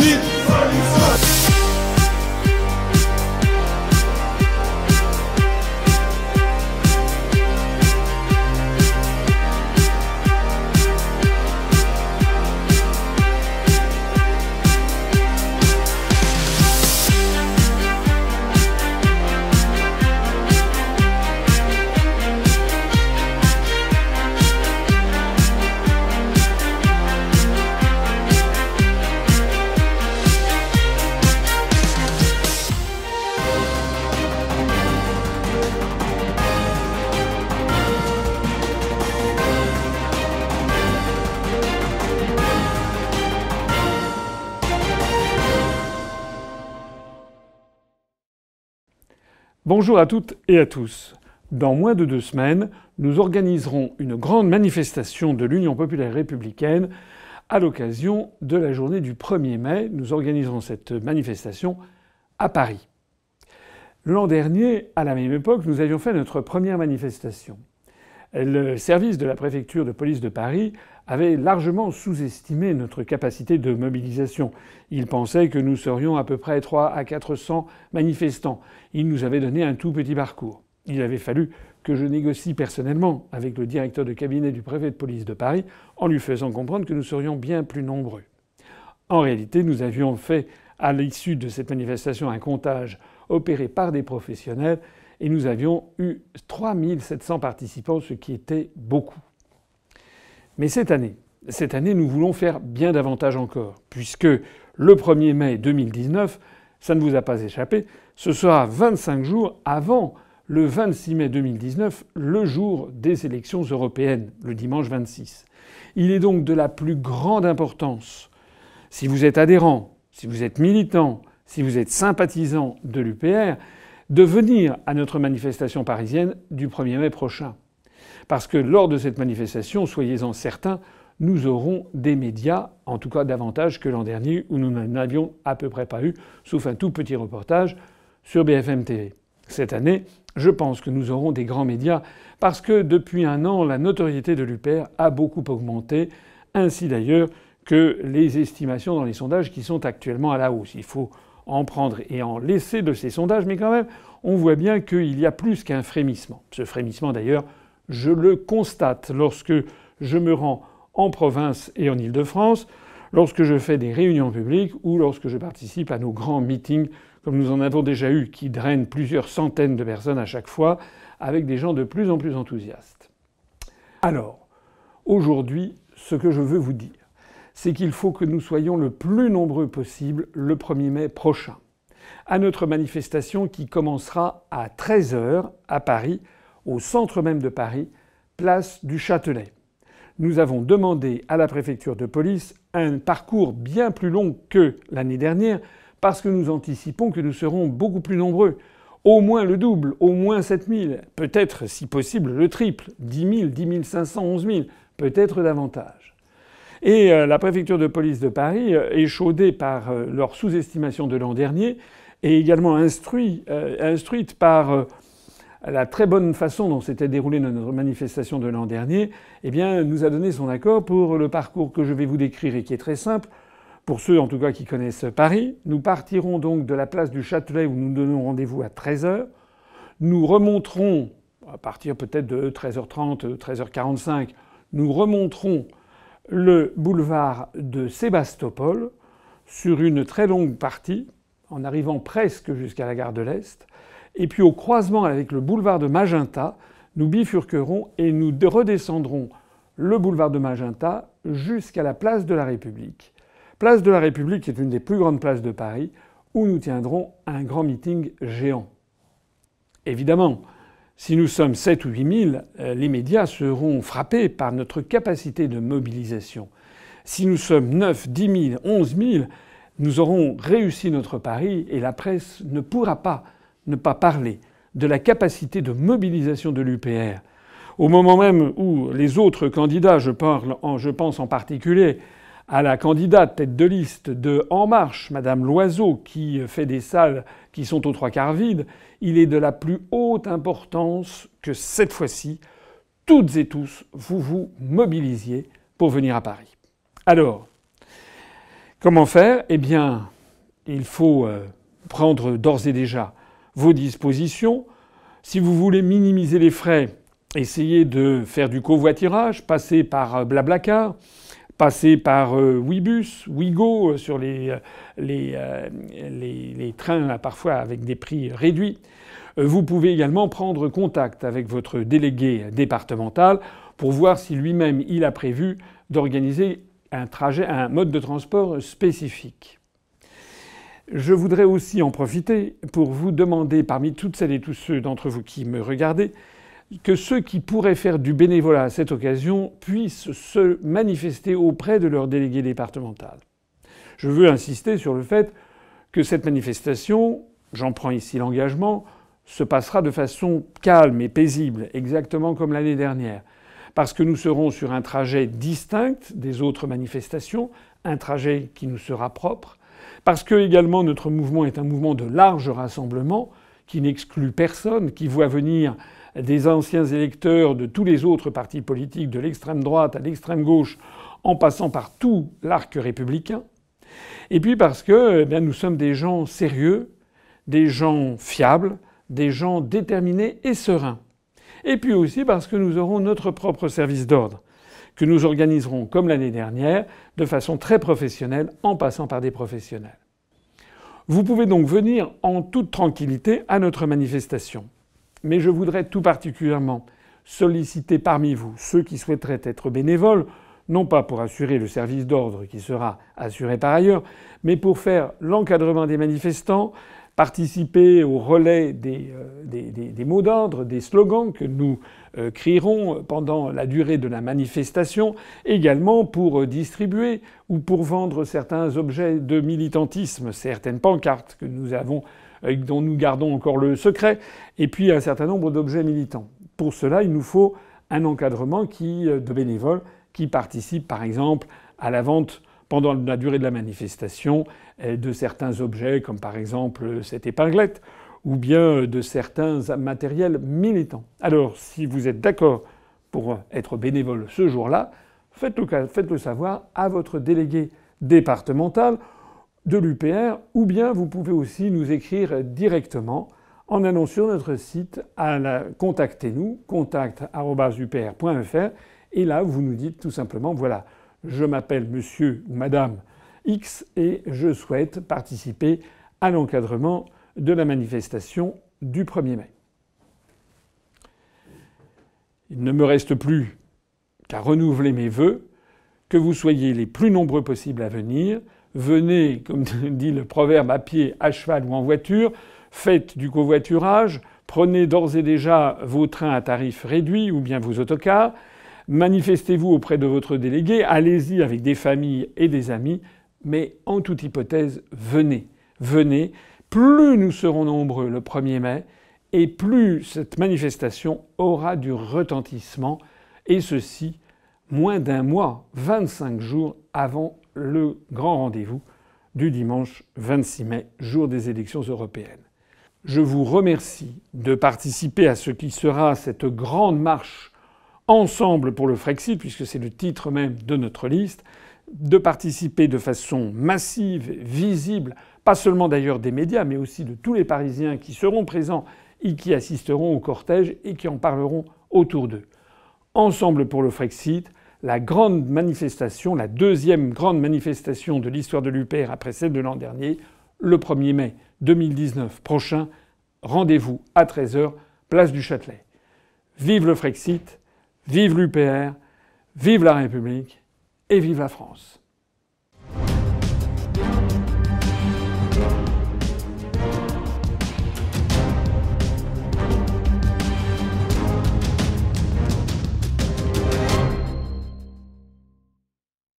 你。Bonjour à toutes et à tous. Dans moins de deux semaines, nous organiserons une grande manifestation de l'Union populaire républicaine à l'occasion de la journée du 1er mai. Nous organiserons cette manifestation à Paris. L'an dernier, à la même époque, nous avions fait notre première manifestation. Le service de la préfecture de police de Paris avait largement sous-estimé notre capacité de mobilisation. Il pensait que nous serions à peu près 3 à 400 manifestants. Il nous avait donné un tout petit parcours. Il avait fallu que je négocie personnellement avec le directeur de cabinet du préfet de police de Paris en lui faisant comprendre que nous serions bien plus nombreux. En réalité, nous avions fait à l'issue de cette manifestation un comptage opéré par des professionnels et nous avions eu 3700 participants, ce qui était beaucoup. Mais cette année, cette année, nous voulons faire bien davantage encore, puisque le 1er mai 2019, ça ne vous a pas échappé, ce sera 25 jours avant le 26 mai 2019, le jour des élections européennes, le dimanche 26. Il est donc de la plus grande importance, si vous êtes adhérent, si vous êtes militant, si vous êtes sympathisant de l'UPR, de venir à notre manifestation parisienne du 1er mai prochain. Parce que lors de cette manifestation, soyez-en certains, nous aurons des médias, en tout cas davantage que l'an dernier, où nous n'en avions à peu près pas eu, sauf un tout petit reportage sur BFM TV. Cette année, je pense que nous aurons des grands médias, parce que depuis un an, la notoriété de l'UPR a beaucoup augmenté, ainsi d'ailleurs que les estimations dans les sondages qui sont actuellement à la hausse. Il faut en prendre et en laisser de ces sondages, mais quand même, on voit bien qu'il y a plus qu'un frémissement. Ce frémissement, d'ailleurs, je le constate lorsque je me rends en province et en Île-de-France, lorsque je fais des réunions publiques ou lorsque je participe à nos grands meetings, comme nous en avons déjà eu, qui drainent plusieurs centaines de personnes à chaque fois, avec des gens de plus en plus enthousiastes. Alors, aujourd'hui, ce que je veux vous dire, c'est qu'il faut que nous soyons le plus nombreux possible le 1er mai prochain, à notre manifestation qui commencera à 13h à Paris, au centre même de Paris, place du Châtelet. Nous avons demandé à la préfecture de police un parcours bien plus long que l'année dernière parce que nous anticipons que nous serons beaucoup plus nombreux. Au moins le double, au moins 7000, peut-être si possible le triple, 10 000, 10 500, 11 000, peut-être davantage. Et euh, la préfecture de police de Paris, euh, échaudée par euh, leur sous-estimation de l'an dernier, et également instruite par la très bonne façon dont s'était déroulée notre manifestation de l'an dernier, eh bien, nous a donné son accord pour le parcours que je vais vous décrire et qui est très simple. Pour ceux en tout cas qui connaissent Paris, nous partirons donc de la place du Châtelet où nous donnons rendez-vous à 13h. Nous remonterons, à partir peut-être de 13h30, 13h45, nous remonterons le boulevard de Sébastopol sur une très longue partie, en arrivant presque jusqu'à la gare de l'Est. Et puis au croisement avec le boulevard de Magenta, nous bifurquerons et nous redescendrons le boulevard de Magenta jusqu'à la place de la République. Place de la République est une des plus grandes places de Paris où nous tiendrons un grand meeting géant. Évidemment, si nous sommes 7 ou 8 000, euh, les médias seront frappés par notre capacité de mobilisation. Si nous sommes 9, 10 000, 11 000, nous aurons réussi notre pari et la presse ne pourra pas ne pas parler de la capacité de mobilisation de l'UPR. Au moment même où les autres candidats, je, parle je pense en particulier à la candidate tête de liste de En Marche, Madame Loiseau, qui fait des salles qui sont aux trois quarts vides, il est de la plus haute importance que cette fois-ci, toutes et tous, vous vous mobilisiez pour venir à Paris. Alors, Comment faire? Eh bien, il faut euh, prendre d'ores et déjà vos dispositions. Si vous voulez minimiser les frais, essayez de faire du covoiturage, passer par euh, Blablacar, passer par Webus, Wigo sur les, les trains parfois avec des prix réduits. Vous pouvez également prendre contact avec votre délégué départemental pour voir si lui-même il a prévu d'organiser un trajet, un mode de transport spécifique. Je voudrais aussi en profiter pour vous demander, parmi toutes celles et tous ceux d'entre vous qui me regardez, que ceux qui pourraient faire du bénévolat à cette occasion puissent se manifester auprès de leur délégué départemental. Je veux insister sur le fait que cette manifestation, j'en prends ici l'engagement, se passera de façon calme et paisible, exactement comme l'année dernière parce que nous serons sur un trajet distinct des autres manifestations, un trajet qui nous sera propre, parce que également notre mouvement est un mouvement de large rassemblement qui n'exclut personne, qui voit venir des anciens électeurs de tous les autres partis politiques, de l'extrême droite à l'extrême gauche, en passant par tout l'arc républicain. Et puis parce que eh nous sommes des gens sérieux, des gens fiables, des gens déterminés et sereins et puis aussi parce que nous aurons notre propre service d'ordre, que nous organiserons comme l'année dernière, de façon très professionnelle, en passant par des professionnels. Vous pouvez donc venir en toute tranquillité à notre manifestation. Mais je voudrais tout particulièrement solliciter parmi vous ceux qui souhaiteraient être bénévoles, non pas pour assurer le service d'ordre qui sera assuré par ailleurs, mais pour faire l'encadrement des manifestants, participer au relais des, euh, mots d'ordre, des slogans que nous euh, crierons pendant la durée de la manifestation, également pour euh, distribuer ou pour vendre certains objets de militantisme, certaines pancartes que nous avons, dont nous gardons encore le secret, et puis un certain nombre d'objets militants. Pour cela, il nous faut un encadrement qui, de bénévoles qui participent, par exemple, à la vente pendant la durée de la manifestation de certains objets, comme par exemple cette épinglette, ou bien de certains matériels militants. Alors, si vous êtes d'accord pour être bénévole ce jour-là, faites-le, savoir à votre délégué départemental de l'UPR, ou bien vous pouvez aussi nous écrire directement en allant sur notre site à la contactez-nous, contact.upr.fr, et là vous nous dites tout simplement voilà, je m'appelle monsieur ou madame X et je souhaite participer à l'encadrement de la manifestation du 1er mai. Il ne me reste plus qu'à renouveler mes vœux, que vous soyez les plus nombreux possibles à venir. Venez, comme dit le proverbe, à pied, à cheval ou en voiture, faites du covoiturage, prenez d'ores et déjà vos trains à tarif réduit ou bien vos autocars, Manifestez-vous auprès de votre délégué, allez-y avec des familles et des amis, mais en toute hypothèse, venez. Venez. Plus nous serons nombreux le 1er mai, et plus cette manifestation aura du retentissement, et ceci moins d'un mois, 25 jours avant le grand rendez-vous du dimanche 26 mai, jour des élections européennes. Je vous remercie de participer à ce qui sera cette grande marche ensemble pour le Frexit, puisque c'est le titre même de notre liste, de participer de façon massive, visible, pas seulement d'ailleurs des médias, mais aussi de tous les Parisiens qui seront présents et qui assisteront au cortège et qui en parleront autour d'eux. Ensemble pour le Frexit, la grande manifestation, la deuxième grande manifestation de l'histoire de l'UPR après celle de l'an dernier, le 1er mai 2019 prochain. Rendez-vous à 13h, place du Châtelet. Vive le Frexit Vive l'UPR, vive la République et vive la France.